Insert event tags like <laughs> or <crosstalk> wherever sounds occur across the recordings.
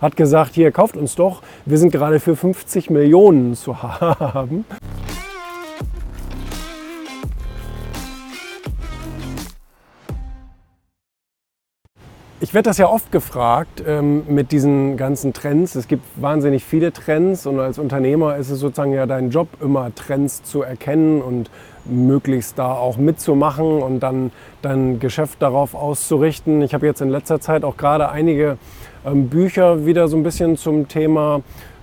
hat gesagt, hier kauft uns doch, wir sind gerade für 50 Millionen zu <laughs> haben. Ich werde das ja oft gefragt ähm, mit diesen ganzen Trends. Es gibt wahnsinnig viele Trends und als Unternehmer ist es sozusagen ja dein Job, immer Trends zu erkennen und möglichst da auch mitzumachen und dann dein Geschäft darauf auszurichten. Ich habe jetzt in letzter Zeit auch gerade einige ähm, Bücher wieder so ein bisschen zum Thema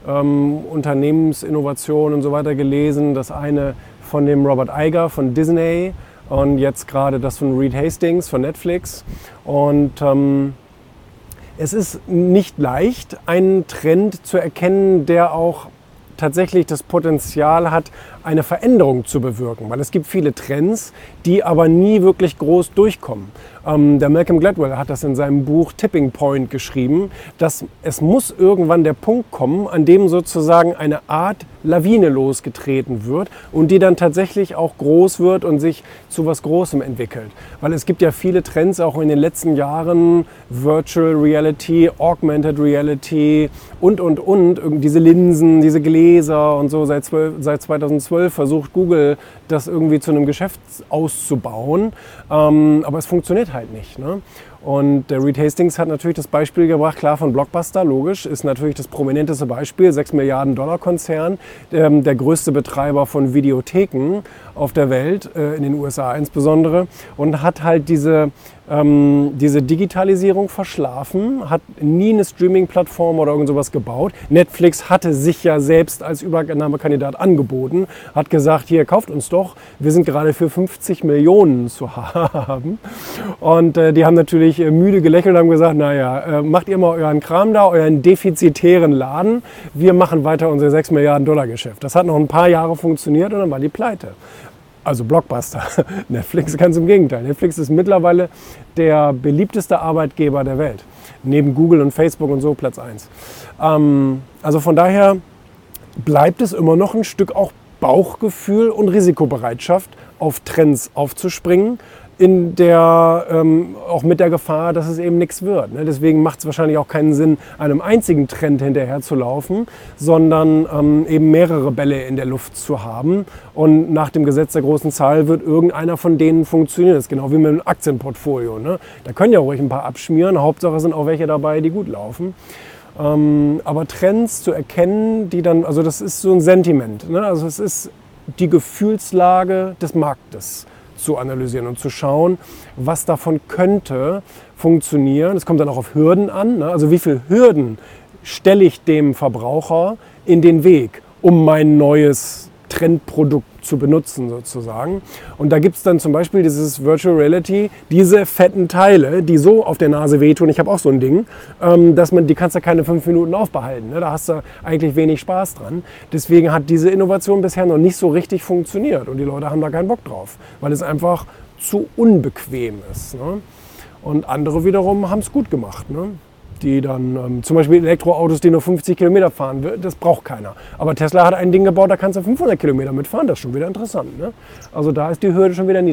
ähm, Unternehmensinnovation und so weiter gelesen. Das eine von dem Robert Iger von Disney und jetzt gerade das von Reed Hastings von Netflix. Und ähm, es ist nicht leicht, einen Trend zu erkennen, der auch tatsächlich das Potenzial hat, eine Veränderung zu bewirken, weil es gibt viele Trends, die aber nie wirklich groß durchkommen. Ähm, der Malcolm Gladwell hat das in seinem Buch Tipping Point geschrieben, dass es muss irgendwann der Punkt kommen, an dem sozusagen eine Art Lawine losgetreten wird und die dann tatsächlich auch groß wird und sich zu was Großem entwickelt. Weil es gibt ja viele Trends auch in den letzten Jahren, Virtual Reality, Augmented Reality und, und, und, diese Linsen, diese Gläser und so. Seit, 12, seit 2012 2012 versucht Google das irgendwie zu einem Geschäft auszubauen, ähm, aber es funktioniert halt nicht. Ne? Und der Reed Hastings hat natürlich das Beispiel gebracht, klar von Blockbuster, logisch, ist natürlich das prominenteste Beispiel, 6 Milliarden Dollar Konzern, ähm, der größte Betreiber von Videotheken auf der Welt, äh, in den USA insbesondere, und hat halt diese ähm, diese Digitalisierung verschlafen, hat nie eine Streaming-Plattform oder irgend sowas gebaut. Netflix hatte sich ja selbst als Übernahmekandidat angeboten, hat gesagt, hier kauft uns doch, wir sind gerade für 50 Millionen zu <laughs> haben. Und äh, die haben natürlich äh, müde gelächelt und haben gesagt, naja, äh, macht ihr mal euren Kram da, euren defizitären Laden, wir machen weiter unser 6 Milliarden Dollar Geschäft. Das hat noch ein paar Jahre funktioniert und dann war die pleite also Blockbuster. <laughs> Netflix ganz im Gegenteil. Netflix ist mittlerweile der beliebteste Arbeitgeber der Welt. Neben Google und Facebook und so Platz 1. Ähm, also von daher bleibt es immer noch ein Stück auch Bauchgefühl und Risikobereitschaft, auf Trends aufzuspringen in der, ähm, auch mit der Gefahr, dass es eben nichts wird. Ne? Deswegen macht es wahrscheinlich auch keinen Sinn, einem einzigen Trend hinterher zu laufen, sondern ähm, eben mehrere Bälle in der Luft zu haben. Und nach dem Gesetz der großen Zahl wird irgendeiner von denen funktionieren. Das ist genau wie mit einem Aktienportfolio. Ne? Da können ja ruhig ein paar abschmieren. Hauptsache sind auch welche dabei, die gut laufen. Ähm, aber Trends zu erkennen, die dann, also das ist so ein Sentiment. Ne? Also es ist die Gefühlslage des Marktes zu analysieren und zu schauen, was davon könnte funktionieren. Es kommt dann auch auf Hürden an. Ne? Also wie viele Hürden stelle ich dem Verbraucher in den Weg, um mein neues Trendprodukt zu benutzen sozusagen. Und da gibt es dann zum Beispiel dieses Virtual Reality, diese fetten Teile, die so auf der Nase wehtun. Ich habe auch so ein Ding, ähm, dass man, die kannst du keine fünf Minuten aufbehalten. Ne? Da hast du eigentlich wenig Spaß dran. Deswegen hat diese Innovation bisher noch nicht so richtig funktioniert und die Leute haben da keinen Bock drauf, weil es einfach zu unbequem ist. Ne? Und andere wiederum haben es gut gemacht. Die dann ähm, zum Beispiel Elektroautos, die nur 50 Kilometer fahren, das braucht keiner. Aber Tesla hat ein Ding gebaut, da kannst du 500 Kilometer mitfahren, das ist schon wieder interessant. Ne? Also da ist die Hürde schon wieder niedrig.